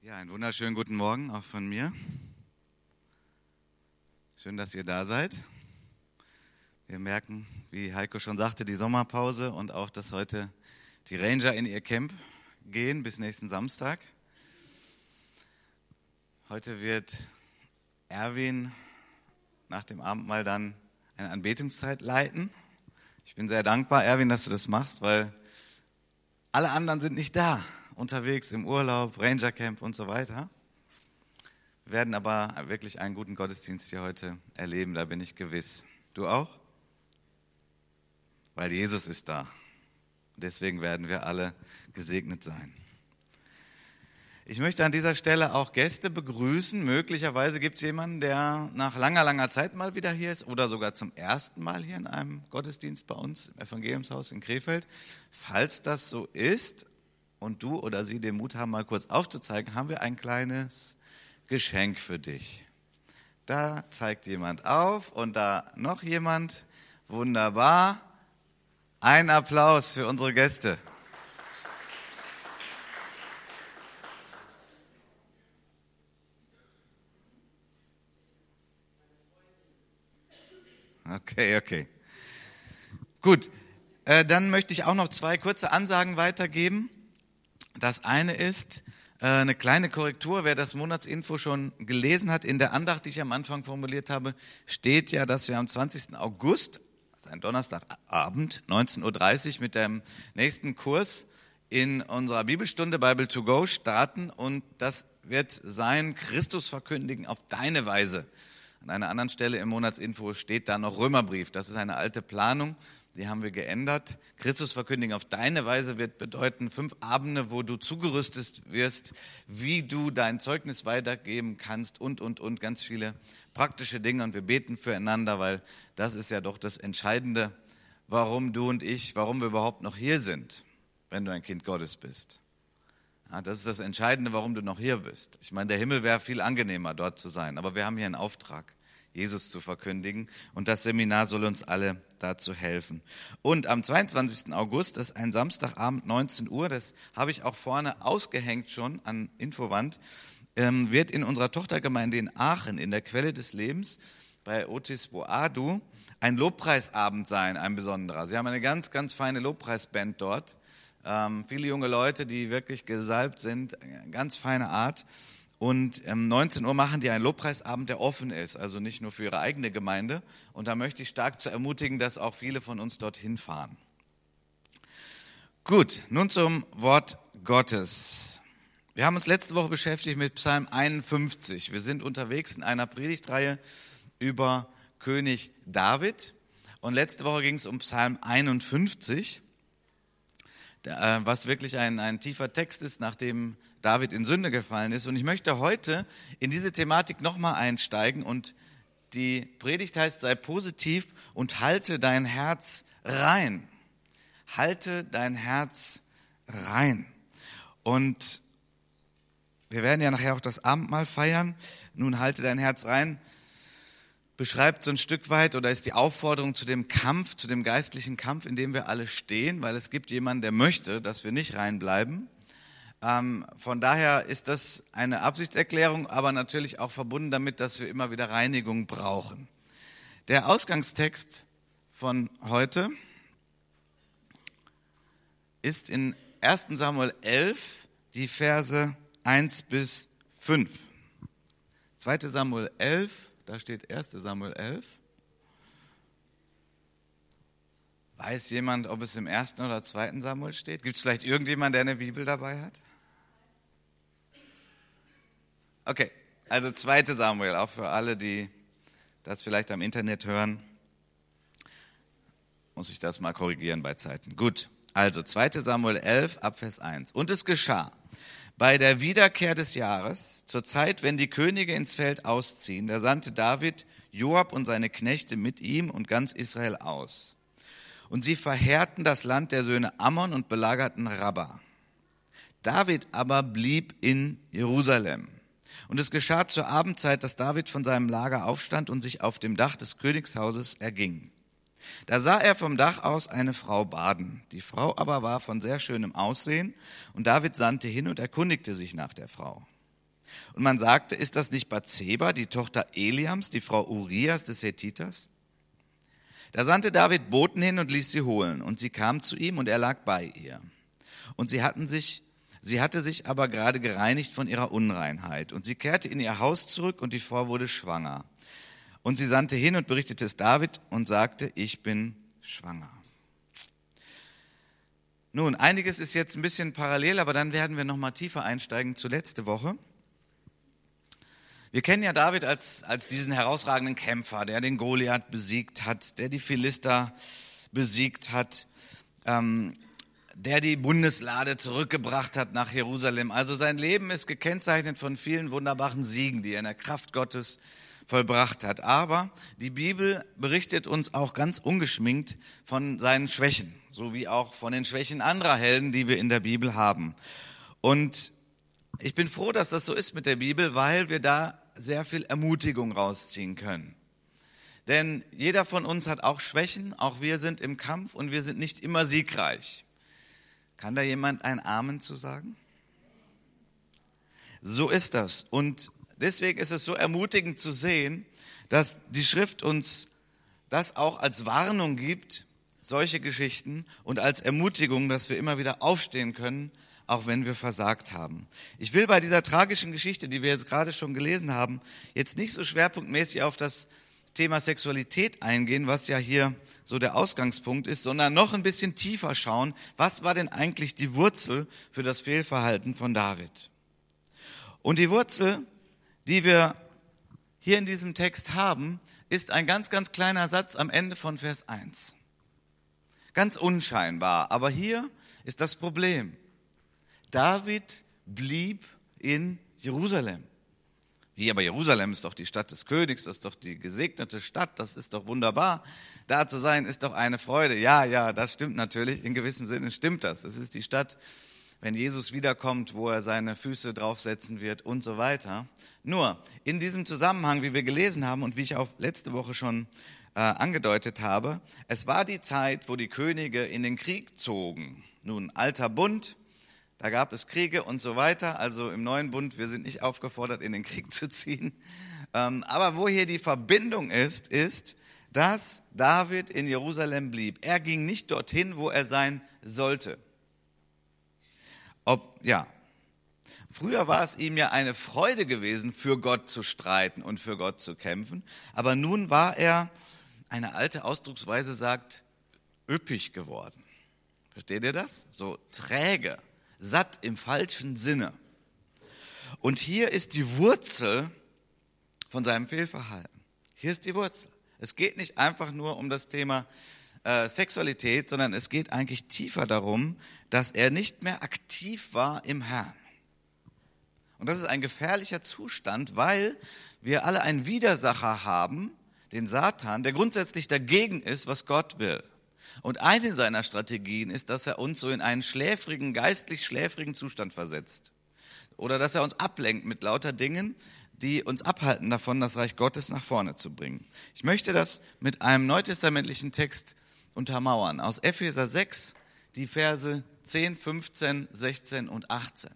Ja, einen wunderschönen guten Morgen auch von mir. Schön, dass ihr da seid. Wir merken, wie Heiko schon sagte, die Sommerpause und auch, dass heute die Ranger in ihr Camp gehen bis nächsten Samstag. Heute wird Erwin nach dem Abendmahl dann eine Anbetungszeit leiten. Ich bin sehr dankbar, Erwin, dass du das machst, weil alle anderen sind nicht da unterwegs im Urlaub, Rangercamp und so weiter. Wir werden aber wirklich einen guten Gottesdienst hier heute erleben, da bin ich gewiss. Du auch? Weil Jesus ist da. Deswegen werden wir alle gesegnet sein. Ich möchte an dieser Stelle auch Gäste begrüßen. Möglicherweise gibt es jemanden, der nach langer, langer Zeit mal wieder hier ist oder sogar zum ersten Mal hier in einem Gottesdienst bei uns im Evangeliumshaus in Krefeld. Falls das so ist, und du oder sie den Mut haben, mal kurz aufzuzeigen, haben wir ein kleines Geschenk für dich. Da zeigt jemand auf und da noch jemand. Wunderbar. Ein Applaus für unsere Gäste. Okay, okay. Gut, äh, dann möchte ich auch noch zwei kurze Ansagen weitergeben. Das eine ist äh, eine kleine Korrektur. Wer das Monatsinfo schon gelesen hat, in der Andacht, die ich am Anfang formuliert habe, steht ja, dass wir am 20. August, also ein Donnerstagabend, 19.30 Uhr, mit dem nächsten Kurs in unserer Bibelstunde Bible to Go starten. Und das wird sein Christus verkündigen auf deine Weise. An einer anderen Stelle im Monatsinfo steht da noch Römerbrief. Das ist eine alte Planung die haben wir geändert. Christus verkündigen auf deine Weise wird bedeuten, fünf Abende, wo du zugerüstet wirst, wie du dein Zeugnis weitergeben kannst und, und, und, ganz viele praktische Dinge. Und wir beten füreinander, weil das ist ja doch das Entscheidende, warum du und ich, warum wir überhaupt noch hier sind, wenn du ein Kind Gottes bist. Ja, das ist das Entscheidende, warum du noch hier bist. Ich meine, der Himmel wäre viel angenehmer, dort zu sein, aber wir haben hier einen Auftrag. Jesus zu verkündigen. Und das Seminar soll uns alle dazu helfen. Und am 22. August, das ist ein Samstagabend, 19 Uhr, das habe ich auch vorne ausgehängt schon an Infowand, ähm, wird in unserer Tochtergemeinde in Aachen, in der Quelle des Lebens, bei Otis Boadu, ein Lobpreisabend sein, ein besonderer. Sie haben eine ganz, ganz feine Lobpreisband dort. Ähm, viele junge Leute, die wirklich gesalbt sind, ganz feine Art. Und um 19 Uhr machen die einen Lobpreisabend, der offen ist, also nicht nur für ihre eigene Gemeinde. Und da möchte ich stark zu ermutigen, dass auch viele von uns dorthin fahren. Gut, nun zum Wort Gottes. Wir haben uns letzte Woche beschäftigt mit Psalm 51. Wir sind unterwegs in einer Predigtreihe über König David. Und letzte Woche ging es um Psalm 51, äh, was wirklich ein, ein tiefer Text ist, nachdem David in Sünde gefallen ist. Und ich möchte heute in diese Thematik nochmal einsteigen und die Predigt heißt, sei positiv und halte dein Herz rein. Halte dein Herz rein. Und wir werden ja nachher auch das Abendmahl feiern. Nun halte dein Herz rein. Beschreibt so ein Stück weit oder ist die Aufforderung zu dem Kampf, zu dem geistlichen Kampf, in dem wir alle stehen, weil es gibt jemanden, der möchte, dass wir nicht reinbleiben. Ähm, von daher ist das eine Absichtserklärung, aber natürlich auch verbunden damit, dass wir immer wieder Reinigung brauchen. Der Ausgangstext von heute ist in 1 Samuel 11 die Verse 1 bis 5. 2 Samuel 11, da steht 1 Samuel 11. Weiß jemand, ob es im ersten oder zweiten Samuel steht? Gibt es vielleicht irgendjemand, der eine Bibel dabei hat? Okay, also 2. Samuel, auch für alle, die das vielleicht am Internet hören, muss ich das mal korrigieren bei Zeiten. Gut, also 2. Samuel 11 Abvers 1. Und es geschah bei der Wiederkehr des Jahres, zur Zeit, wenn die Könige ins Feld ausziehen, da sandte David Joab und seine Knechte mit ihm und ganz Israel aus. Und sie verheerten das Land der Söhne Ammon und belagerten Rabbah. David aber blieb in Jerusalem. Und es geschah zur Abendzeit, dass David von seinem Lager aufstand und sich auf dem Dach des Königshauses erging. Da sah er vom Dach aus eine Frau baden. Die Frau aber war von sehr schönem Aussehen, und David sandte hin und erkundigte sich nach der Frau. Und man sagte, ist das nicht Bathseba, die Tochter Eliams, die Frau Urias des Hethiters? Da sandte David Boten hin und ließ sie holen, und sie kam zu ihm, und er lag bei ihr. Und sie hatten sich, sie hatte sich aber gerade gereinigt von ihrer Unreinheit, und sie kehrte in ihr Haus zurück, und die Frau wurde schwanger. Und sie sandte hin und berichtete es David und sagte, ich bin schwanger. Nun, einiges ist jetzt ein bisschen parallel, aber dann werden wir noch mal tiefer einsteigen zu letzte Woche. Wir kennen ja David als, als diesen herausragenden Kämpfer, der den Goliath besiegt hat, der die Philister besiegt hat, ähm, der die Bundeslade zurückgebracht hat nach Jerusalem. Also sein Leben ist gekennzeichnet von vielen wunderbaren Siegen, die er in der Kraft Gottes vollbracht hat. Aber die Bibel berichtet uns auch ganz ungeschminkt von seinen Schwächen, so wie auch von den Schwächen anderer Helden, die wir in der Bibel haben. Und ich bin froh, dass das so ist mit der Bibel, weil wir da sehr viel Ermutigung rausziehen können. Denn jeder von uns hat auch Schwächen, auch wir sind im Kampf und wir sind nicht immer siegreich. Kann da jemand ein Amen zu sagen? So ist das. Und deswegen ist es so ermutigend zu sehen, dass die Schrift uns das auch als Warnung gibt, solche Geschichten, und als Ermutigung, dass wir immer wieder aufstehen können, auch wenn wir versagt haben. Ich will bei dieser tragischen Geschichte, die wir jetzt gerade schon gelesen haben, jetzt nicht so schwerpunktmäßig auf das Thema Sexualität eingehen, was ja hier so der Ausgangspunkt ist, sondern noch ein bisschen tiefer schauen, was war denn eigentlich die Wurzel für das Fehlverhalten von David? Und die Wurzel, die wir hier in diesem Text haben, ist ein ganz, ganz kleiner Satz am Ende von Vers 1. Ganz unscheinbar, aber hier ist das Problem. David blieb in Jerusalem. Wie, aber Jerusalem ist doch die Stadt des Königs, das ist doch die gesegnete Stadt, das ist doch wunderbar. Da zu sein ist doch eine Freude. Ja, ja, das stimmt natürlich, in gewissem Sinne stimmt das. Es ist die Stadt, wenn Jesus wiederkommt, wo er seine Füße draufsetzen wird und so weiter. Nur, in diesem Zusammenhang, wie wir gelesen haben und wie ich auch letzte Woche schon äh, angedeutet habe, es war die Zeit, wo die Könige in den Krieg zogen. Nun, alter Bund, da gab es Kriege und so weiter. Also im neuen Bund, wir sind nicht aufgefordert, in den Krieg zu ziehen. Ähm, aber wo hier die Verbindung ist, ist, dass David in Jerusalem blieb. Er ging nicht dorthin, wo er sein sollte. Ob, ja. Früher war es ihm ja eine Freude gewesen, für Gott zu streiten und für Gott zu kämpfen. Aber nun war er, eine alte Ausdrucksweise sagt, üppig geworden. Versteht ihr das? So träge satt im falschen Sinne. Und hier ist die Wurzel von seinem Fehlverhalten. Hier ist die Wurzel. Es geht nicht einfach nur um das Thema äh, Sexualität, sondern es geht eigentlich tiefer darum, dass er nicht mehr aktiv war im Herrn. Und das ist ein gefährlicher Zustand, weil wir alle einen Widersacher haben, den Satan, der grundsätzlich dagegen ist, was Gott will. Und eine seiner Strategien ist, dass er uns so in einen schläfrigen, geistlich schläfrigen Zustand versetzt. Oder dass er uns ablenkt mit lauter Dingen, die uns abhalten davon, das Reich Gottes nach vorne zu bringen. Ich möchte das mit einem neutestamentlichen Text untermauern. Aus Epheser 6, die Verse 10, 15, 16 und 18.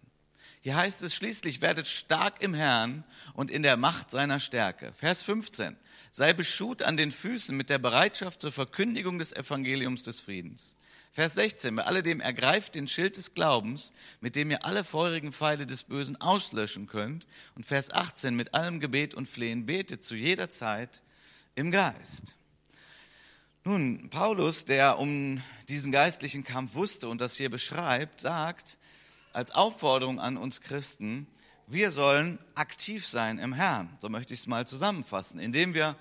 Hier heißt es schließlich, werdet stark im Herrn und in der Macht seiner Stärke. Vers 15, sei beschut an den Füßen mit der Bereitschaft zur Verkündigung des Evangeliums des Friedens. Vers 16, bei alledem ergreift den Schild des Glaubens, mit dem ihr alle feurigen Pfeile des Bösen auslöschen könnt. Und Vers 18, mit allem Gebet und Flehen betet zu jeder Zeit im Geist. Nun, Paulus, der um diesen geistlichen Kampf wusste und das hier beschreibt, sagt, als Aufforderung an uns Christen, wir sollen aktiv sein im Herrn. So möchte ich es mal zusammenfassen, indem wir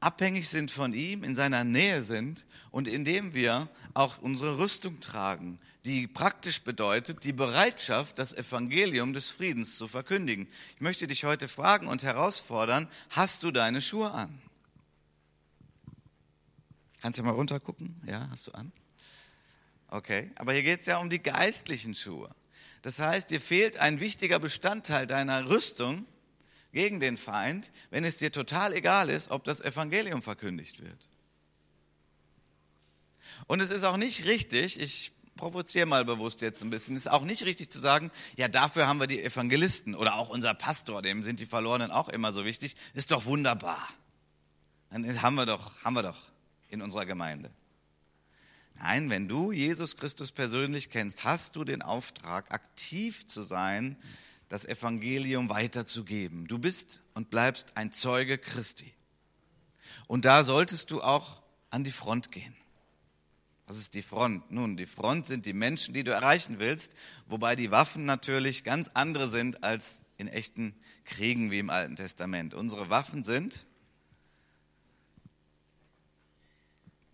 abhängig sind von ihm, in seiner Nähe sind und indem wir auch unsere Rüstung tragen, die praktisch bedeutet, die Bereitschaft, das Evangelium des Friedens zu verkündigen. Ich möchte dich heute fragen und herausfordern, hast du deine Schuhe an? Kannst du mal runtergucken? Ja, hast du an? Okay, aber hier geht es ja um die geistlichen Schuhe. Das heißt, dir fehlt ein wichtiger Bestandteil deiner Rüstung gegen den Feind, wenn es dir total egal ist, ob das Evangelium verkündigt wird. Und es ist auch nicht richtig, ich provoziere mal bewusst jetzt ein bisschen. Ist auch nicht richtig zu sagen, ja, dafür haben wir die Evangelisten oder auch unser Pastor, dem sind die Verlorenen auch immer so wichtig. Ist doch wunderbar. Dann haben wir doch, haben wir doch in unserer Gemeinde. Nein, wenn du Jesus Christus persönlich kennst, hast du den Auftrag, aktiv zu sein, das Evangelium weiterzugeben. Du bist und bleibst ein Zeuge Christi. Und da solltest du auch an die Front gehen. Was ist die Front? Nun, die Front sind die Menschen, die du erreichen willst, wobei die Waffen natürlich ganz andere sind als in echten Kriegen wie im Alten Testament. Unsere Waffen sind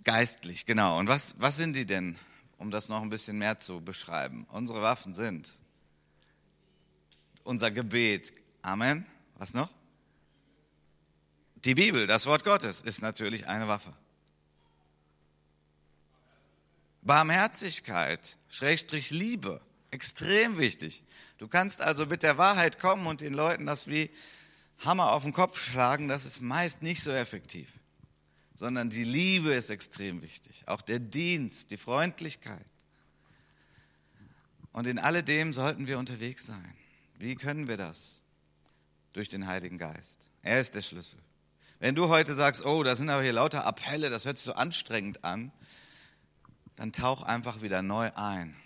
geistlich, genau. Und was, was sind die denn, um das noch ein bisschen mehr zu beschreiben? Unsere Waffen sind unser Gebet. Amen. Was noch? Die Bibel, das Wort Gottes, ist natürlich eine Waffe. Barmherzigkeit, Schrägstrich Liebe, extrem wichtig. Du kannst also mit der Wahrheit kommen und den Leuten das wie Hammer auf den Kopf schlagen, das ist meist nicht so effektiv, sondern die Liebe ist extrem wichtig, auch der Dienst, die Freundlichkeit. Und in alledem sollten wir unterwegs sein. Wie können wir das? Durch den Heiligen Geist. Er ist der Schlüssel. Wenn du heute sagst, oh, da sind aber hier lauter Appelle, das hört sich so anstrengend an, dann tauch einfach wieder neu ein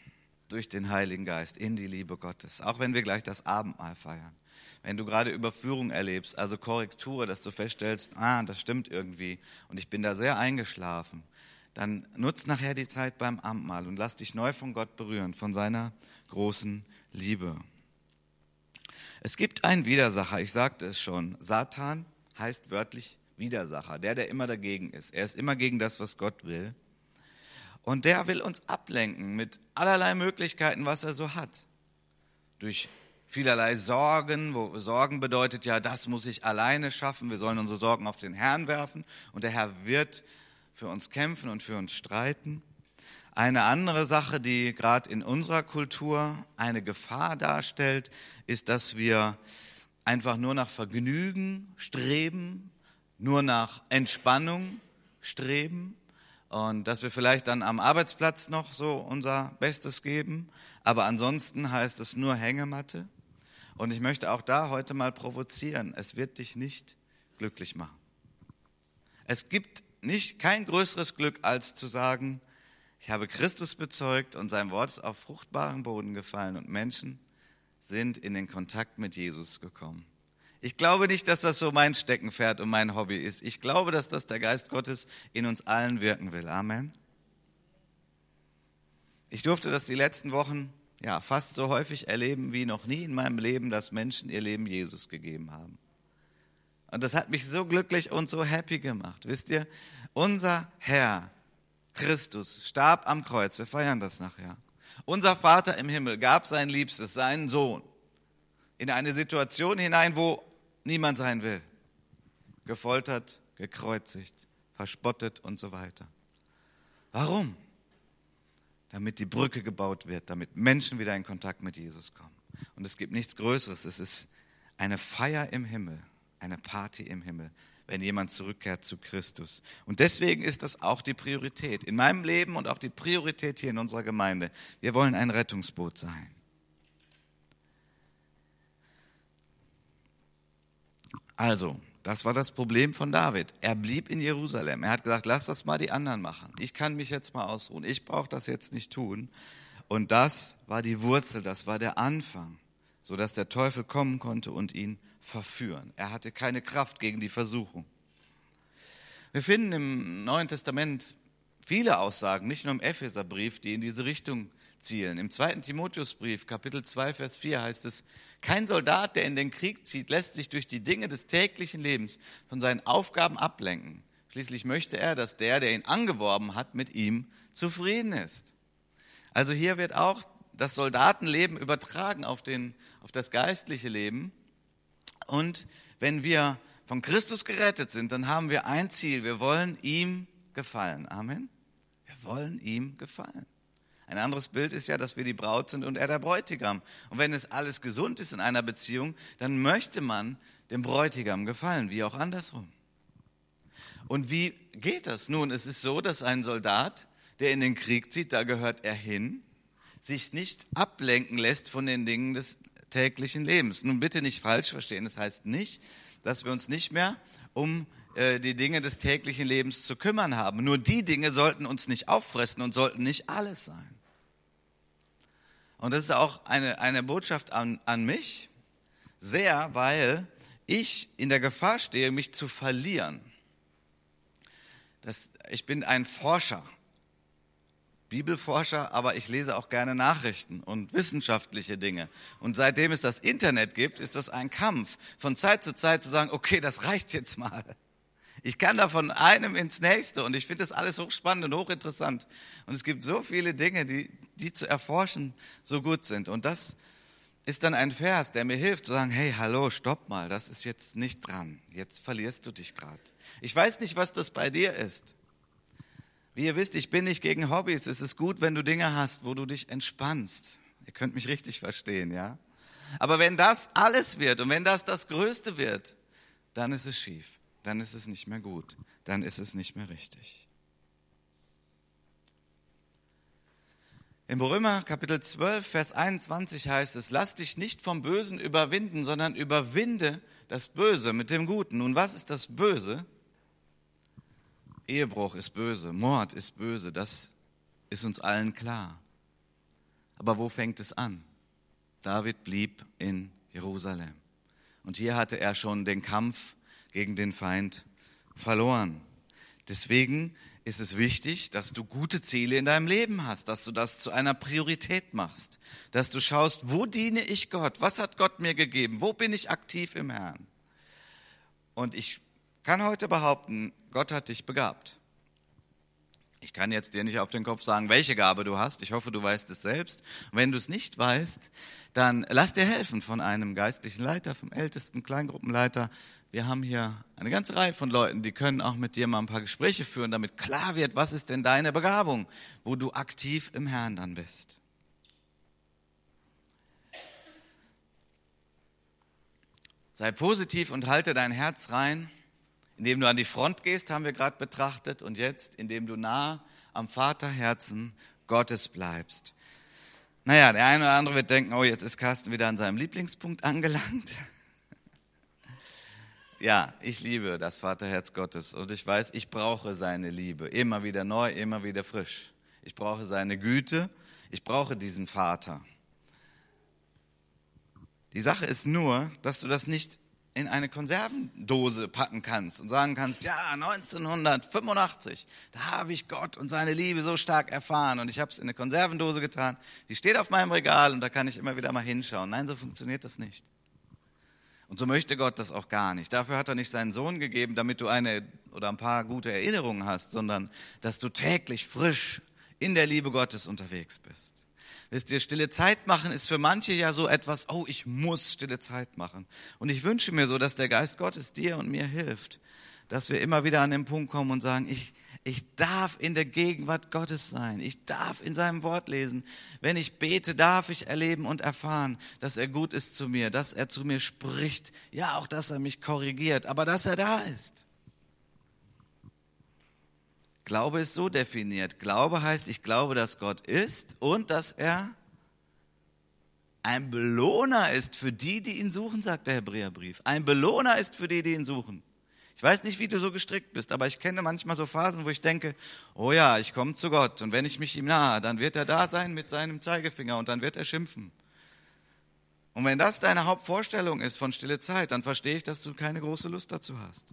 durch den Heiligen Geist in die Liebe Gottes. Auch wenn wir gleich das Abendmahl feiern. Wenn du gerade Überführung erlebst, also Korrektur, dass du feststellst, ah, das stimmt irgendwie und ich bin da sehr eingeschlafen, dann nutz nachher die Zeit beim Abendmahl und lass dich neu von Gott berühren, von seiner großen Liebe. Es gibt einen Widersacher, ich sagte es schon. Satan heißt wörtlich Widersacher, der, der immer dagegen ist. Er ist immer gegen das, was Gott will. Und der will uns ablenken mit allerlei Möglichkeiten, was er so hat. Durch vielerlei Sorgen, wo Sorgen bedeutet ja, das muss ich alleine schaffen. Wir sollen unsere Sorgen auf den Herrn werfen und der Herr wird für uns kämpfen und für uns streiten. Eine andere Sache, die gerade in unserer Kultur eine Gefahr darstellt, ist, dass wir einfach nur nach Vergnügen streben, nur nach Entspannung streben und dass wir vielleicht dann am Arbeitsplatz noch so unser Bestes geben, aber ansonsten heißt es nur Hängematte. Und ich möchte auch da heute mal provozieren. Es wird dich nicht glücklich machen. Es gibt nicht kein größeres Glück als zu sagen, ich habe Christus bezeugt und sein Wort ist auf fruchtbaren Boden gefallen und Menschen sind in den Kontakt mit Jesus gekommen. Ich glaube nicht, dass das so mein Steckenpferd und mein Hobby ist. Ich glaube, dass das der Geist Gottes in uns allen wirken will. Amen. Ich durfte das die letzten Wochen ja fast so häufig erleben wie noch nie in meinem Leben, dass Menschen ihr Leben Jesus gegeben haben. Und das hat mich so glücklich und so happy gemacht. Wisst ihr, unser Herr Christus starb am Kreuz. Wir feiern das nachher. Unser Vater im Himmel gab sein Liebstes, seinen Sohn, in eine Situation hinein, wo niemand sein will. Gefoltert, gekreuzigt, verspottet und so weiter. Warum? Damit die Brücke gebaut wird, damit Menschen wieder in Kontakt mit Jesus kommen. Und es gibt nichts Größeres. Es ist eine Feier im Himmel, eine Party im Himmel, wenn jemand zurückkehrt zu Christus. Und deswegen ist das auch die Priorität in meinem Leben und auch die Priorität hier in unserer Gemeinde. Wir wollen ein Rettungsboot sein. Also, das war das Problem von David. Er blieb in Jerusalem. Er hat gesagt, lass das mal die anderen machen. Ich kann mich jetzt mal ausruhen. Ich brauche das jetzt nicht tun. Und das war die Wurzel, das war der Anfang, sodass der Teufel kommen konnte und ihn verführen. Er hatte keine Kraft gegen die Versuchung. Wir finden im Neuen Testament viele Aussagen, nicht nur im Epheserbrief, die in diese Richtung zielen. Im zweiten Timotheusbrief, Kapitel 2, Vers 4 heißt es, kein Soldat, der in den Krieg zieht, lässt sich durch die Dinge des täglichen Lebens von seinen Aufgaben ablenken. Schließlich möchte er, dass der, der ihn angeworben hat, mit ihm zufrieden ist. Also hier wird auch das Soldatenleben übertragen auf, den, auf das geistliche Leben. Und wenn wir von Christus gerettet sind, dann haben wir ein Ziel. Wir wollen ihm gefallen. Amen. Wir wollen ihm gefallen. Ein anderes Bild ist ja, dass wir die Braut sind und er der Bräutigam. Und wenn es alles gesund ist in einer Beziehung, dann möchte man dem Bräutigam gefallen, wie auch andersrum. Und wie geht das? Nun, es ist so, dass ein Soldat der in den Krieg zieht, da gehört er hin, sich nicht ablenken lässt von den Dingen des täglichen Lebens. Nun bitte nicht falsch verstehen, das heißt nicht, dass wir uns nicht mehr um äh, die Dinge des täglichen Lebens zu kümmern haben. Nur die Dinge sollten uns nicht auffressen und sollten nicht alles sein. Und das ist auch eine, eine Botschaft an, an mich, sehr, weil ich in der Gefahr stehe, mich zu verlieren. Das, ich bin ein Forscher, Bibelforscher, aber ich lese auch gerne Nachrichten und wissenschaftliche Dinge. Und seitdem es das Internet gibt, ist das ein Kampf, von Zeit zu Zeit zu sagen, okay, das reicht jetzt mal. Ich kann da von einem ins nächste und ich finde das alles hochspannend und hochinteressant. Und es gibt so viele Dinge, die, die zu erforschen so gut sind. Und das ist dann ein Vers, der mir hilft zu sagen, hey, hallo, stopp mal, das ist jetzt nicht dran. Jetzt verlierst du dich gerade. Ich weiß nicht, was das bei dir ist. Wie ihr wisst, ich bin nicht gegen Hobbys. Es ist gut, wenn du Dinge hast, wo du dich entspannst. Ihr könnt mich richtig verstehen, ja? Aber wenn das alles wird und wenn das das Größte wird, dann ist es schief dann ist es nicht mehr gut, dann ist es nicht mehr richtig. Im Römer Kapitel 12, Vers 21 heißt es, lass dich nicht vom Bösen überwinden, sondern überwinde das Böse mit dem Guten. Nun, was ist das Böse? Ehebruch ist böse, Mord ist böse, das ist uns allen klar. Aber wo fängt es an? David blieb in Jerusalem. Und hier hatte er schon den Kampf gegen den Feind verloren. Deswegen ist es wichtig, dass du gute Ziele in deinem Leben hast, dass du das zu einer Priorität machst, dass du schaust, wo diene ich Gott, was hat Gott mir gegeben, wo bin ich aktiv im Herrn. Und ich kann heute behaupten, Gott hat dich begabt. Ich kann jetzt dir nicht auf den Kopf sagen, welche Gabe du hast. Ich hoffe, du weißt es selbst. Und wenn du es nicht weißt, dann lass dir helfen von einem geistlichen Leiter, vom ältesten Kleingruppenleiter. Wir haben hier eine ganze Reihe von Leuten, die können auch mit dir mal ein paar Gespräche führen, damit klar wird, was ist denn deine Begabung, wo du aktiv im Herrn dann bist. Sei positiv und halte dein Herz rein. Indem du an die Front gehst, haben wir gerade betrachtet, und jetzt, indem du nah am Vaterherzen Gottes bleibst. Naja, der eine oder andere wird denken, oh, jetzt ist Carsten wieder an seinem Lieblingspunkt angelangt. Ja, ich liebe das Vaterherz Gottes und ich weiß, ich brauche seine Liebe. Immer wieder neu, immer wieder frisch. Ich brauche seine Güte. Ich brauche diesen Vater. Die Sache ist nur, dass du das nicht in eine Konservendose packen kannst und sagen kannst, ja, 1985, da habe ich Gott und seine Liebe so stark erfahren und ich habe es in eine Konservendose getan. Die steht auf meinem Regal und da kann ich immer wieder mal hinschauen. Nein, so funktioniert das nicht. Und so möchte Gott das auch gar nicht. Dafür hat er nicht seinen Sohn gegeben, damit du eine oder ein paar gute Erinnerungen hast, sondern dass du täglich frisch in der Liebe Gottes unterwegs bist. Wisst ihr, stille Zeit machen ist für manche ja so etwas, oh, ich muss stille Zeit machen. Und ich wünsche mir so, dass der Geist Gottes dir und mir hilft, dass wir immer wieder an den Punkt kommen und sagen, ich, ich darf in der Gegenwart Gottes sein. Ich darf in seinem Wort lesen. Wenn ich bete, darf ich erleben und erfahren, dass er gut ist zu mir, dass er zu mir spricht. Ja, auch, dass er mich korrigiert, aber dass er da ist. Glaube ist so definiert. Glaube heißt, ich glaube, dass Gott ist und dass er ein Belohner ist für die, die ihn suchen, sagt der Hebräerbrief. Ein Belohner ist für die, die ihn suchen. Ich weiß nicht, wie du so gestrickt bist, aber ich kenne manchmal so Phasen, wo ich denke, oh ja, ich komme zu Gott und wenn ich mich ihm nahe, dann wird er da sein mit seinem Zeigefinger und dann wird er schimpfen. Und wenn das deine Hauptvorstellung ist von stille Zeit, dann verstehe ich, dass du keine große Lust dazu hast.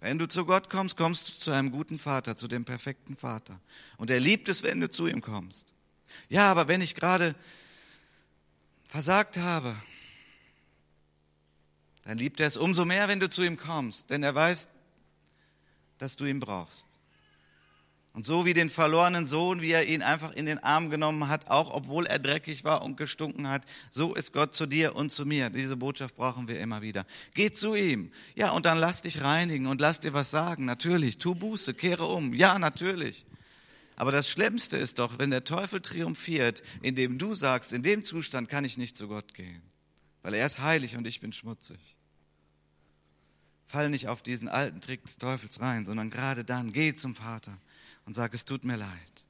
Wenn du zu Gott kommst, kommst du zu einem guten Vater, zu dem perfekten Vater. Und er liebt es, wenn du zu ihm kommst. Ja, aber wenn ich gerade versagt habe, dann liebt er es umso mehr, wenn du zu ihm kommst, denn er weiß, dass du ihn brauchst. Und so wie den verlorenen Sohn, wie er ihn einfach in den Arm genommen hat, auch obwohl er dreckig war und gestunken hat, so ist Gott zu dir und zu mir. Diese Botschaft brauchen wir immer wieder. Geh zu ihm. Ja, und dann lass dich reinigen und lass dir was sagen. Natürlich. Tu Buße, kehre um. Ja, natürlich. Aber das Schlimmste ist doch, wenn der Teufel triumphiert, indem du sagst, in dem Zustand kann ich nicht zu Gott gehen. Weil er ist heilig und ich bin schmutzig. Fall nicht auf diesen alten Trick des Teufels rein, sondern gerade dann geh zum Vater und sag, es tut mir leid.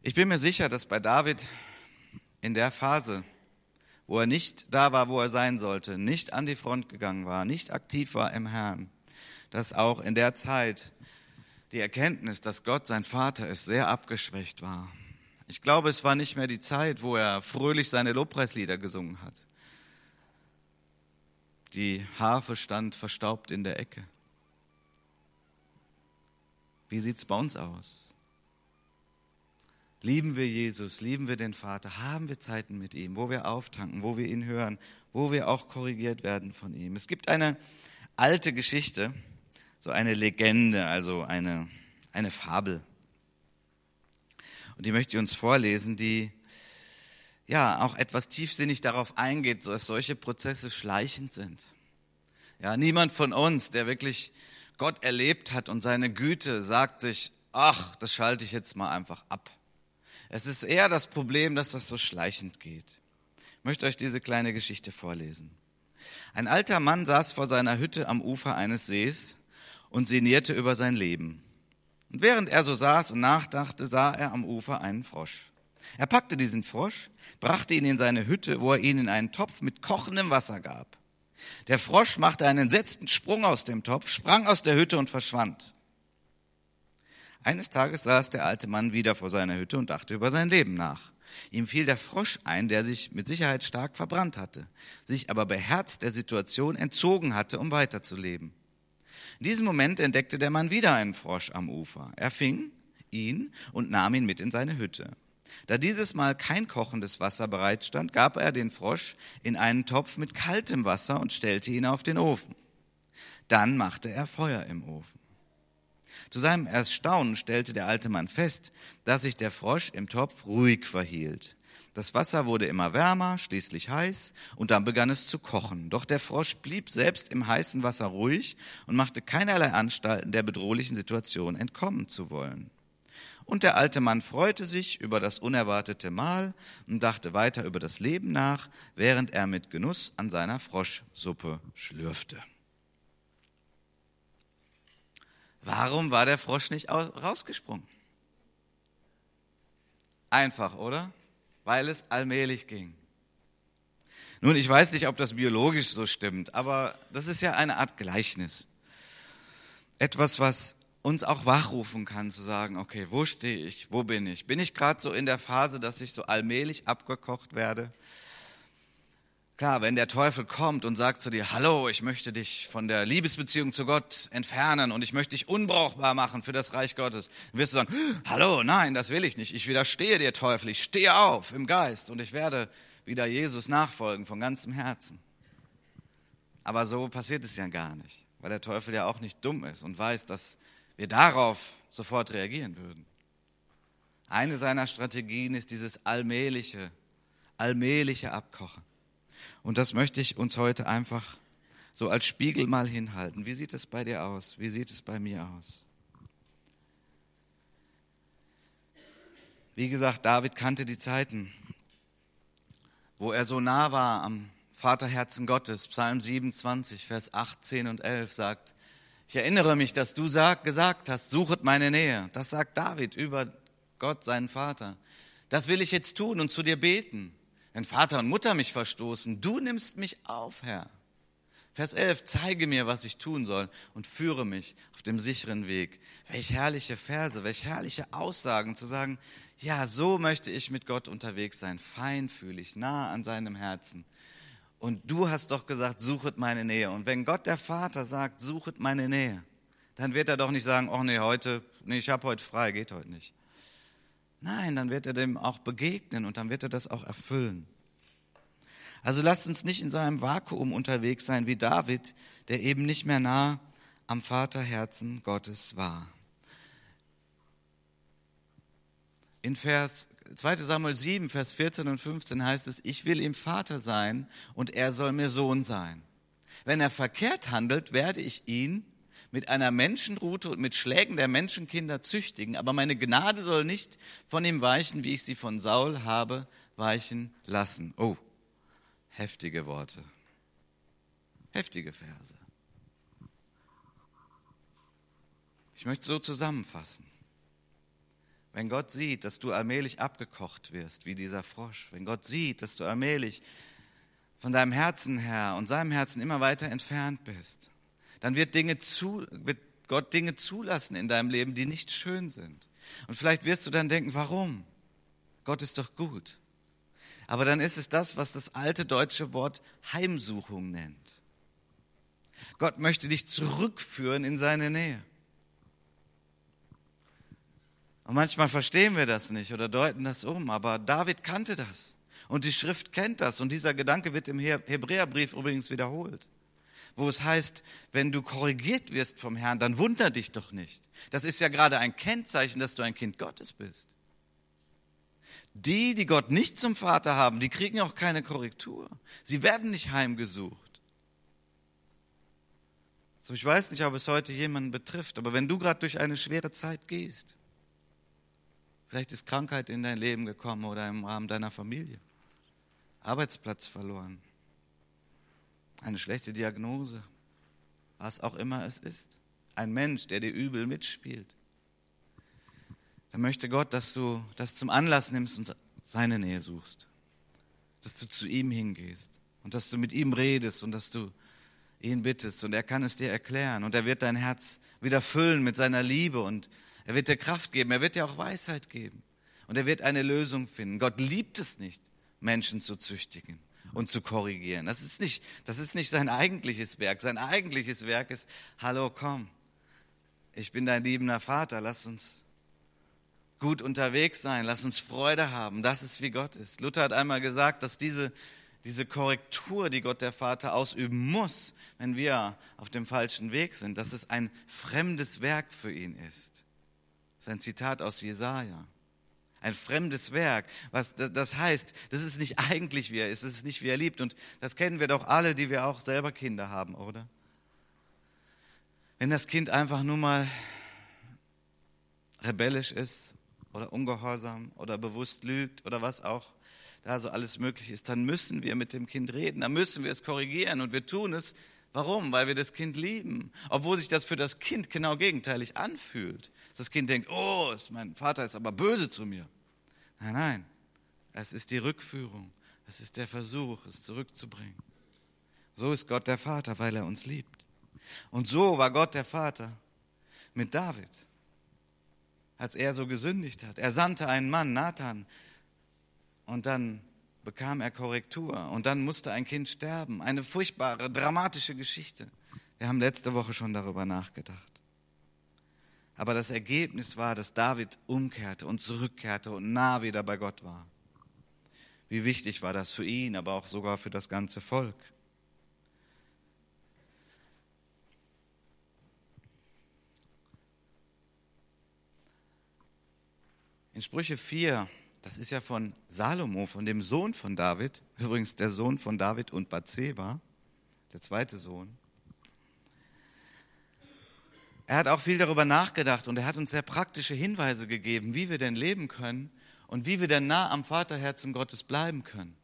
Ich bin mir sicher, dass bei David in der Phase, wo er nicht da war, wo er sein sollte, nicht an die Front gegangen war, nicht aktiv war im Herrn, dass auch in der Zeit die Erkenntnis, dass Gott sein Vater ist, sehr abgeschwächt war. Ich glaube, es war nicht mehr die Zeit, wo er fröhlich seine Lobpreislieder gesungen hat. Die Harfe stand verstaubt in der Ecke. Wie sieht es bei uns aus? Lieben wir Jesus, lieben wir den Vater, haben wir Zeiten mit ihm, wo wir auftanken, wo wir ihn hören, wo wir auch korrigiert werden von ihm. Es gibt eine alte Geschichte, so eine Legende, also eine, eine Fabel. Und die möchte ich uns vorlesen, die ja auch etwas tiefsinnig darauf eingeht, dass solche Prozesse schleichend sind. Ja, niemand von uns, der wirklich Gott erlebt hat und seine Güte, sagt sich, ach, das schalte ich jetzt mal einfach ab. Es ist eher das Problem, dass das so schleichend geht. Ich möchte euch diese kleine Geschichte vorlesen. Ein alter Mann saß vor seiner Hütte am Ufer eines Sees und sinnierte über sein Leben. Und während er so saß und nachdachte, sah er am Ufer einen Frosch. Er packte diesen Frosch, brachte ihn in seine Hütte, wo er ihn in einen Topf mit kochendem Wasser gab. Der Frosch machte einen entsetzten Sprung aus dem Topf, sprang aus der Hütte und verschwand. Eines Tages saß der alte Mann wieder vor seiner Hütte und dachte über sein Leben nach. Ihm fiel der Frosch ein, der sich mit Sicherheit stark verbrannt hatte, sich aber beherzt der Situation entzogen hatte, um weiterzuleben. In diesem Moment entdeckte der Mann wieder einen Frosch am Ufer. Er fing ihn und nahm ihn mit in seine Hütte. Da dieses Mal kein kochendes Wasser bereitstand, gab er den Frosch in einen Topf mit kaltem Wasser und stellte ihn auf den Ofen. Dann machte er Feuer im Ofen. Zu seinem Erstaunen stellte der alte Mann fest, dass sich der Frosch im Topf ruhig verhielt. Das Wasser wurde immer wärmer, schließlich heiß, und dann begann es zu kochen. Doch der Frosch blieb selbst im heißen Wasser ruhig und machte keinerlei Anstalten, der bedrohlichen Situation entkommen zu wollen. Und der alte Mann freute sich über das unerwartete Mahl und dachte weiter über das Leben nach, während er mit Genuss an seiner Froschsuppe schlürfte. Warum war der Frosch nicht rausgesprungen? Einfach, oder? Weil es allmählich ging. Nun, ich weiß nicht, ob das biologisch so stimmt, aber das ist ja eine Art Gleichnis. Etwas, was uns auch wachrufen kann, zu sagen, okay, wo stehe ich, wo bin ich? Bin ich gerade so in der Phase, dass ich so allmählich abgekocht werde? Klar, wenn der Teufel kommt und sagt zu dir, hallo, ich möchte dich von der Liebesbeziehung zu Gott entfernen und ich möchte dich unbrauchbar machen für das Reich Gottes, dann wirst du sagen, hallo, nein, das will ich nicht. Ich widerstehe dir, Teufel. Ich stehe auf im Geist und ich werde wieder Jesus nachfolgen von ganzem Herzen. Aber so passiert es ja gar nicht, weil der Teufel ja auch nicht dumm ist und weiß, dass wir darauf sofort reagieren würden. Eine seiner Strategien ist dieses allmähliche, allmähliche Abkochen. Und das möchte ich uns heute einfach so als Spiegel mal hinhalten. Wie sieht es bei dir aus? Wie sieht es bei mir aus? Wie gesagt, David kannte die Zeiten, wo er so nah war am Vaterherzen Gottes. Psalm 27, Vers 18 und 11 sagt, ich erinnere mich, dass du sag, gesagt hast, suchet meine Nähe. Das sagt David über Gott, seinen Vater. Das will ich jetzt tun und zu dir beten wenn Vater und Mutter mich verstoßen, du nimmst mich auf, Herr. Vers 11, zeige mir, was ich tun soll und führe mich auf dem sicheren Weg. Welch herrliche Verse, welch herrliche Aussagen zu sagen, ja, so möchte ich mit Gott unterwegs sein, feinfühlig, nah an seinem Herzen. Und du hast doch gesagt, suchet meine Nähe. Und wenn Gott der Vater sagt, suchet meine Nähe, dann wird er doch nicht sagen, oh nee, heute, nee, ich habe heute frei, geht heute nicht. Nein, dann wird er dem auch begegnen und dann wird er das auch erfüllen. Also lasst uns nicht in seinem Vakuum unterwegs sein wie David, der eben nicht mehr nah am Vaterherzen Gottes war. In Vers 2. Samuel 7, Vers 14 und 15 heißt es, ich will ihm Vater sein und er soll mir Sohn sein. Wenn er verkehrt handelt, werde ich ihn mit einer Menschenrute und mit Schlägen der Menschenkinder züchtigen, aber meine Gnade soll nicht von ihm weichen, wie ich sie von Saul habe weichen lassen. Oh, heftige Worte, heftige Verse. Ich möchte so zusammenfassen. Wenn Gott sieht, dass du allmählich abgekocht wirst, wie dieser Frosch, wenn Gott sieht, dass du allmählich von deinem Herzen her und seinem Herzen immer weiter entfernt bist, dann wird, Dinge zu, wird Gott Dinge zulassen in deinem Leben, die nicht schön sind. Und vielleicht wirst du dann denken, warum? Gott ist doch gut. Aber dann ist es das, was das alte deutsche Wort Heimsuchung nennt. Gott möchte dich zurückführen in seine Nähe. Und manchmal verstehen wir das nicht oder deuten das um, aber David kannte das. Und die Schrift kennt das. Und dieser Gedanke wird im Hebräerbrief übrigens wiederholt. Wo es heißt, wenn du korrigiert wirst vom Herrn, dann wunder dich doch nicht. Das ist ja gerade ein Kennzeichen, dass du ein Kind Gottes bist. Die, die Gott nicht zum Vater haben, die kriegen auch keine Korrektur. Sie werden nicht heimgesucht. So, ich weiß nicht, ob es heute jemanden betrifft, aber wenn du gerade durch eine schwere Zeit gehst, vielleicht ist Krankheit in dein Leben gekommen oder im Rahmen deiner Familie, Arbeitsplatz verloren, eine schlechte Diagnose, was auch immer es ist, ein Mensch, der dir übel mitspielt, dann möchte Gott, dass du das zum Anlass nimmst und seine Nähe suchst, dass du zu ihm hingehst und dass du mit ihm redest und dass du ihn bittest. Und er kann es dir erklären. Und er wird dein Herz wieder füllen mit seiner Liebe und er wird dir Kraft geben, er wird dir auch Weisheit geben und er wird eine Lösung finden. Gott liebt es nicht, Menschen zu züchtigen und zu korrigieren. Das ist nicht, das ist nicht sein eigentliches Werk. Sein eigentliches Werk ist, hallo, komm, ich bin dein liebender Vater, lass uns gut unterwegs sein, lass uns Freude haben. Das ist, wie Gott ist. Luther hat einmal gesagt, dass diese, diese Korrektur, die Gott der Vater ausüben muss, wenn wir auf dem falschen Weg sind, dass es ein fremdes Werk für ihn ist. Das ist ein Zitat aus Jesaja ein fremdes Werk. Was das heißt, das ist nicht eigentlich wie er ist, das ist nicht wie er liebt. Und das kennen wir doch alle, die wir auch selber Kinder haben, oder? Wenn das Kind einfach nur mal rebellisch ist oder ungehorsam oder bewusst lügt oder was auch da so alles möglich ist, dann müssen wir mit dem Kind reden, dann müssen wir es korrigieren und wir tun es. Warum? Weil wir das Kind lieben, obwohl sich das für das Kind genau gegenteilig anfühlt. Das Kind denkt, oh, mein Vater ist aber böse zu mir. Nein, nein, es ist die Rückführung, es ist der Versuch, es zurückzubringen. So ist Gott der Vater, weil er uns liebt. Und so war Gott der Vater mit David, als er so gesündigt hat. Er sandte einen Mann, Nathan, und dann bekam er Korrektur und dann musste ein Kind sterben. Eine furchtbare, dramatische Geschichte. Wir haben letzte Woche schon darüber nachgedacht. Aber das Ergebnis war, dass David umkehrte und zurückkehrte und nah wieder bei Gott war. Wie wichtig war das für ihn, aber auch sogar für das ganze Volk. In Sprüche 4, das ist ja von Salomo, von dem Sohn von David, übrigens der Sohn von David und Bathseba, der zweite Sohn. Er hat auch viel darüber nachgedacht und er hat uns sehr praktische Hinweise gegeben, wie wir denn leben können und wie wir denn nah am Vaterherzen Gottes bleiben können.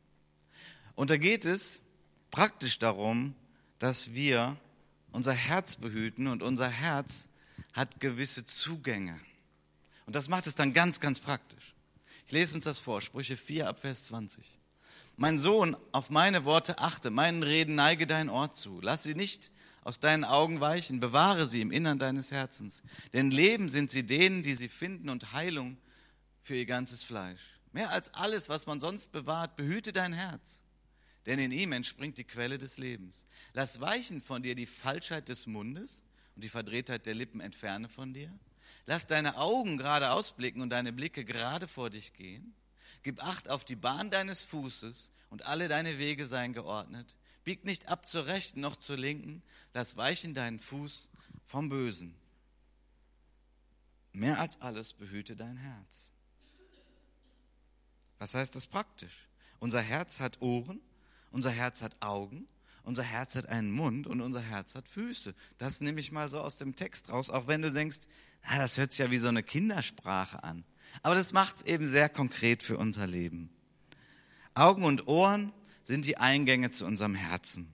Und da geht es praktisch darum, dass wir unser Herz behüten und unser Herz hat gewisse Zugänge. Und das macht es dann ganz, ganz praktisch. Ich lese uns das vor, Sprüche 4 ab Vers 20. Mein Sohn, auf meine Worte achte, meinen Reden neige dein Ohr zu. Lass sie nicht aus deinen Augen weichen, bewahre sie im Innern deines Herzens. Denn Leben sind sie denen, die sie finden und Heilung für ihr ganzes Fleisch. Mehr als alles, was man sonst bewahrt, behüte dein Herz, denn in ihm entspringt die Quelle des Lebens. Lass weichen von dir die Falschheit des Mundes und die Verdrehtheit der Lippen entferne von dir. Lass deine Augen gerade ausblicken und deine Blicke gerade vor dich gehen. Gib Acht auf die Bahn deines Fußes und alle deine Wege seien geordnet. Bieg nicht ab zur Rechten noch zur Linken, lass weichen deinen Fuß vom Bösen. Mehr als alles behüte dein Herz. Was heißt das praktisch? Unser Herz hat Ohren, unser Herz hat Augen, unser Herz hat einen Mund und unser Herz hat Füße. Das nehme ich mal so aus dem Text raus, auch wenn du denkst, na, das hört sich ja wie so eine Kindersprache an. Aber das macht es eben sehr konkret für unser Leben. Augen und Ohren sind die Eingänge zu unserem Herzen.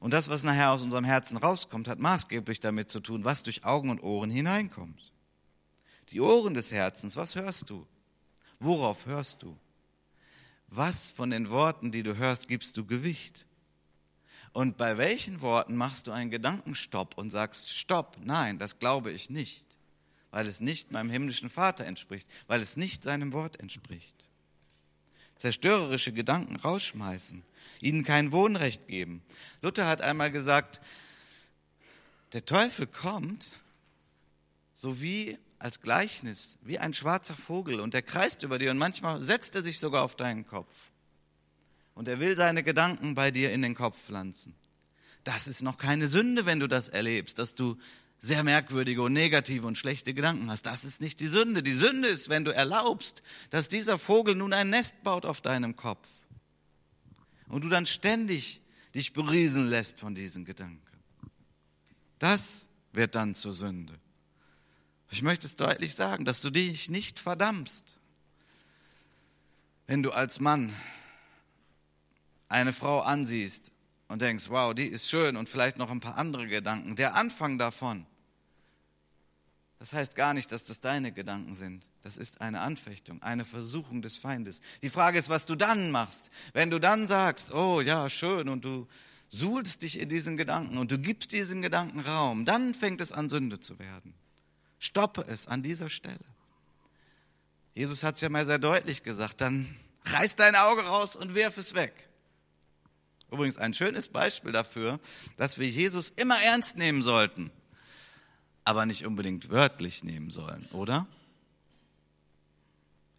Und das, was nachher aus unserem Herzen rauskommt, hat maßgeblich damit zu tun, was durch Augen und Ohren hineinkommt. Die Ohren des Herzens, was hörst du? Worauf hörst du? Was von den Worten, die du hörst, gibst du Gewicht? Und bei welchen Worten machst du einen Gedankenstopp und sagst, stopp, nein, das glaube ich nicht, weil es nicht meinem himmlischen Vater entspricht, weil es nicht seinem Wort entspricht. Zerstörerische Gedanken rausschmeißen, ihnen kein Wohnrecht geben. Luther hat einmal gesagt, der Teufel kommt so wie als Gleichnis, wie ein schwarzer Vogel und er kreist über dir und manchmal setzt er sich sogar auf deinen Kopf. Und er will seine Gedanken bei dir in den Kopf pflanzen. Das ist noch keine Sünde, wenn du das erlebst, dass du sehr merkwürdige und negative und schlechte Gedanken hast. Das ist nicht die Sünde. Die Sünde ist, wenn du erlaubst, dass dieser Vogel nun ein Nest baut auf deinem Kopf. Und du dann ständig dich beriesen lässt von diesen Gedanken. Das wird dann zur Sünde. Ich möchte es deutlich sagen, dass du dich nicht verdammst, wenn du als Mann eine Frau ansiehst und denkst, wow, die ist schön und vielleicht noch ein paar andere Gedanken. Der Anfang davon, das heißt gar nicht, dass das deine Gedanken sind. Das ist eine Anfechtung, eine Versuchung des Feindes. Die Frage ist, was du dann machst. Wenn du dann sagst, oh ja, schön, und du suhlst dich in diesen Gedanken und du gibst diesen Gedanken Raum, dann fängt es an, Sünde zu werden. Stoppe es an dieser Stelle. Jesus hat es ja mal sehr deutlich gesagt, dann reiß dein Auge raus und wirf es weg. Übrigens ein schönes Beispiel dafür, dass wir Jesus immer ernst nehmen sollten, aber nicht unbedingt wörtlich nehmen sollen, oder?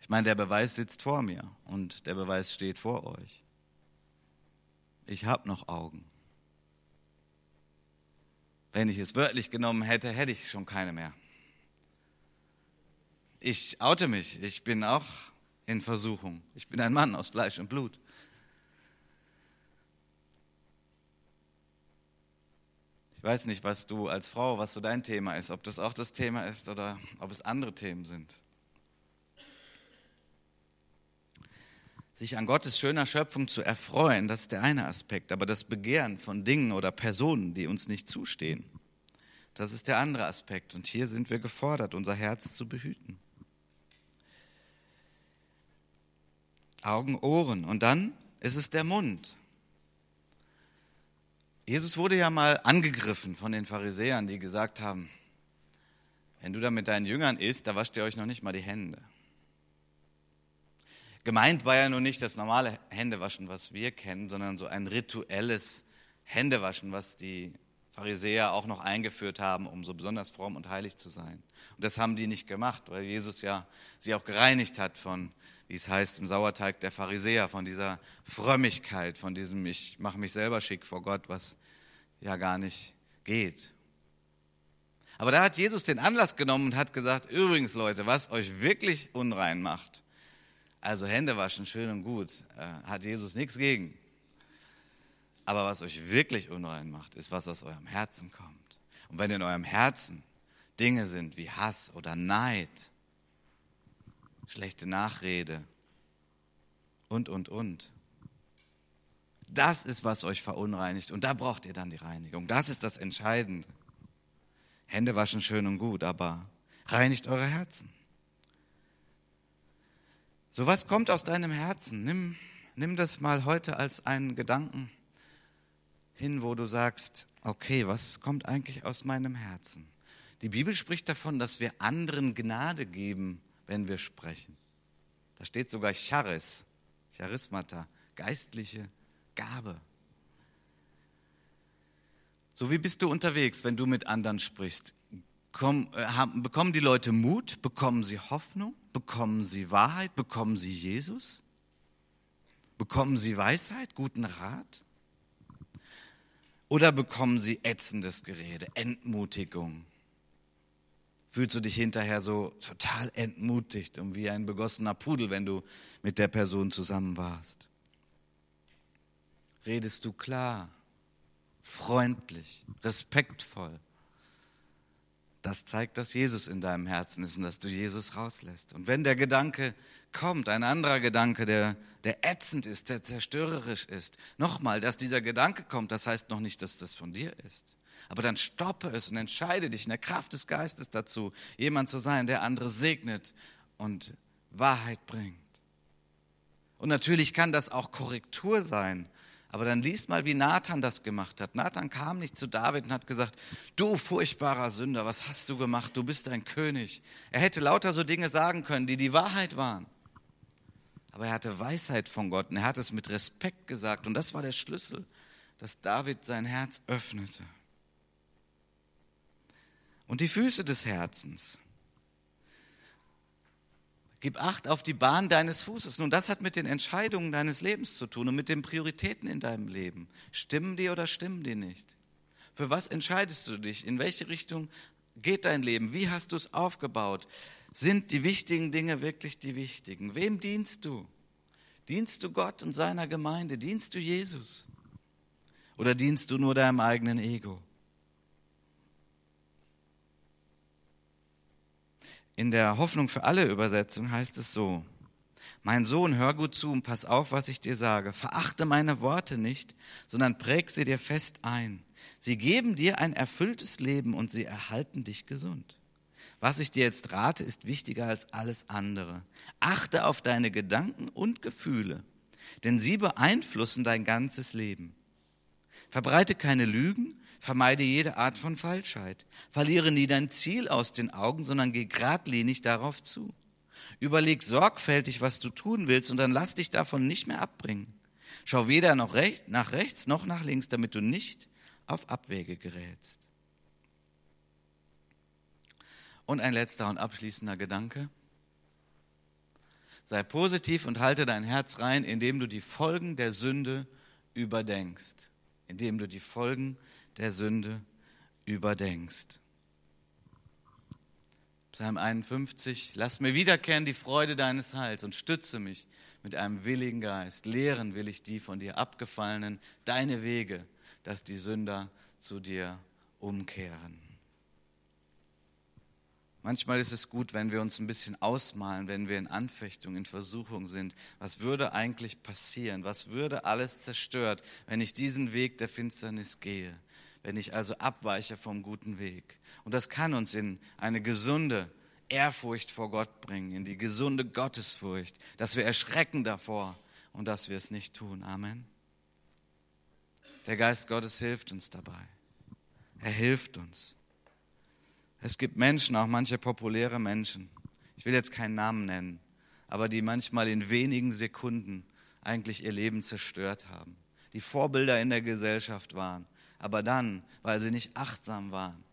Ich meine, der Beweis sitzt vor mir und der Beweis steht vor euch. Ich habe noch Augen. Wenn ich es wörtlich genommen hätte, hätte ich schon keine mehr ich oute mich, ich bin auch in Versuchung. Ich bin ein Mann aus Fleisch und Blut. Ich weiß nicht, was du als Frau, was so dein Thema ist, ob das auch das Thema ist oder ob es andere Themen sind. Sich an Gottes schöner Schöpfung zu erfreuen, das ist der eine Aspekt, aber das Begehren von Dingen oder Personen, die uns nicht zustehen, das ist der andere Aspekt. Und hier sind wir gefordert, unser Herz zu behüten. Augen, Ohren und dann ist es der Mund. Jesus wurde ja mal angegriffen von den Pharisäern, die gesagt haben, wenn du da mit deinen Jüngern isst, da wascht ihr euch noch nicht mal die Hände. Gemeint war ja nun nicht das normale Händewaschen, was wir kennen, sondern so ein rituelles Händewaschen, was die Pharisäer auch noch eingeführt haben, um so besonders fromm und heilig zu sein. Und das haben die nicht gemacht, weil Jesus ja sie auch gereinigt hat von wie es heißt im Sauerteig der Pharisäer, von dieser Frömmigkeit, von diesem Ich mache mich selber schick vor Gott, was ja gar nicht geht. Aber da hat Jesus den Anlass genommen und hat gesagt, übrigens Leute, was euch wirklich unrein macht, also Hände waschen, schön und gut, äh, hat Jesus nichts gegen. Aber was euch wirklich unrein macht, ist, was aus eurem Herzen kommt. Und wenn in eurem Herzen Dinge sind wie Hass oder Neid, schlechte Nachrede und, und, und. Das ist, was euch verunreinigt. Und da braucht ihr dann die Reinigung. Das ist das Entscheidende. Hände waschen schön und gut, aber reinigt eure Herzen. So was kommt aus deinem Herzen. Nimm, nimm das mal heute als einen Gedanken hin, wo du sagst, okay, was kommt eigentlich aus meinem Herzen? Die Bibel spricht davon, dass wir anderen Gnade geben wenn wir sprechen. Da steht sogar Charis, Charismata, geistliche Gabe. So wie bist du unterwegs, wenn du mit anderen sprichst? Komm, äh, haben, bekommen die Leute Mut? Bekommen sie Hoffnung? Bekommen sie Wahrheit? Bekommen sie Jesus? Bekommen sie Weisheit, guten Rat? Oder bekommen sie ätzendes Gerede, Entmutigung, fühlst du dich hinterher so total entmutigt und wie ein begossener Pudel, wenn du mit der Person zusammen warst. Redest du klar, freundlich, respektvoll. Das zeigt, dass Jesus in deinem Herzen ist und dass du Jesus rauslässt. Und wenn der Gedanke kommt ein anderer Gedanke, der, der ätzend ist, der zerstörerisch ist. Nochmal, dass dieser Gedanke kommt, das heißt noch nicht, dass das von dir ist. Aber dann stoppe es und entscheide dich in der Kraft des Geistes dazu, jemand zu sein, der andere segnet und Wahrheit bringt. Und natürlich kann das auch Korrektur sein. Aber dann liest mal, wie Nathan das gemacht hat. Nathan kam nicht zu David und hat gesagt, du furchtbarer Sünder, was hast du gemacht? Du bist ein König. Er hätte lauter so Dinge sagen können, die die Wahrheit waren. Aber er hatte Weisheit von Gott und er hat es mit Respekt gesagt. Und das war der Schlüssel, dass David sein Herz öffnete. Und die Füße des Herzens. Gib Acht auf die Bahn deines Fußes. Nun, das hat mit den Entscheidungen deines Lebens zu tun und mit den Prioritäten in deinem Leben. Stimmen die oder stimmen die nicht? Für was entscheidest du dich? In welche Richtung geht dein Leben? Wie hast du es aufgebaut? Sind die wichtigen Dinge wirklich die wichtigen? Wem dienst du? Dienst du Gott und seiner Gemeinde? Dienst du Jesus? Oder dienst du nur deinem eigenen Ego? In der Hoffnung für alle Übersetzung heißt es so, mein Sohn, hör gut zu und pass auf, was ich dir sage. Verachte meine Worte nicht, sondern präg sie dir fest ein. Sie geben dir ein erfülltes Leben und sie erhalten dich gesund. Was ich dir jetzt rate, ist wichtiger als alles andere. Achte auf deine Gedanken und Gefühle, denn sie beeinflussen dein ganzes Leben. Verbreite keine Lügen, Vermeide jede Art von Falschheit. Verliere nie dein Ziel aus den Augen, sondern geh geradlinig darauf zu. Überleg sorgfältig, was du tun willst, und dann lass dich davon nicht mehr abbringen. Schau weder noch recht, nach rechts noch nach links, damit du nicht auf Abwege gerätst. Und ein letzter und abschließender Gedanke. Sei positiv und halte dein Herz rein, indem du die Folgen der Sünde überdenkst. Indem du die Folgen der Sünde überdenkst. Psalm 51, lass mir wiederkehren die Freude deines Heils und stütze mich mit einem willigen Geist. Lehren will ich die von dir abgefallenen, deine Wege, dass die Sünder zu dir umkehren. Manchmal ist es gut, wenn wir uns ein bisschen ausmalen, wenn wir in Anfechtung, in Versuchung sind. Was würde eigentlich passieren? Was würde alles zerstört, wenn ich diesen Weg der Finsternis gehe? Wenn ich also abweiche vom guten Weg. Und das kann uns in eine gesunde Ehrfurcht vor Gott bringen, in die gesunde Gottesfurcht, dass wir erschrecken davor und dass wir es nicht tun. Amen. Der Geist Gottes hilft uns dabei. Er hilft uns. Es gibt Menschen, auch manche populäre Menschen, ich will jetzt keinen Namen nennen, aber die manchmal in wenigen Sekunden eigentlich ihr Leben zerstört haben, die Vorbilder in der Gesellschaft waren, aber dann, weil sie nicht achtsam waren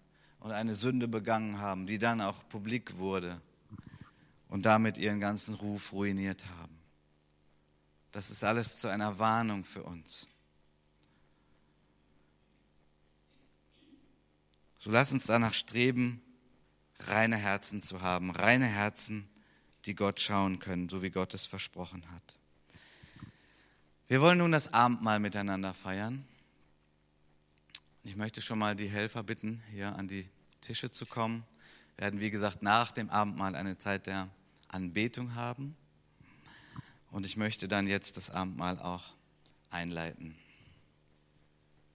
und eine Sünde begangen haben, die dann auch publik wurde und damit ihren ganzen Ruf ruiniert haben. Das ist alles zu einer Warnung für uns. So lass uns danach streben, reine Herzen zu haben, reine Herzen, die Gott schauen können, so wie Gott es versprochen hat. Wir wollen nun das Abendmahl miteinander feiern. Ich möchte schon mal die Helfer bitten, hier an die Tische zu kommen. Wir werden, wie gesagt, nach dem Abendmahl eine Zeit der Anbetung haben. Und ich möchte dann jetzt das Abendmahl auch einleiten.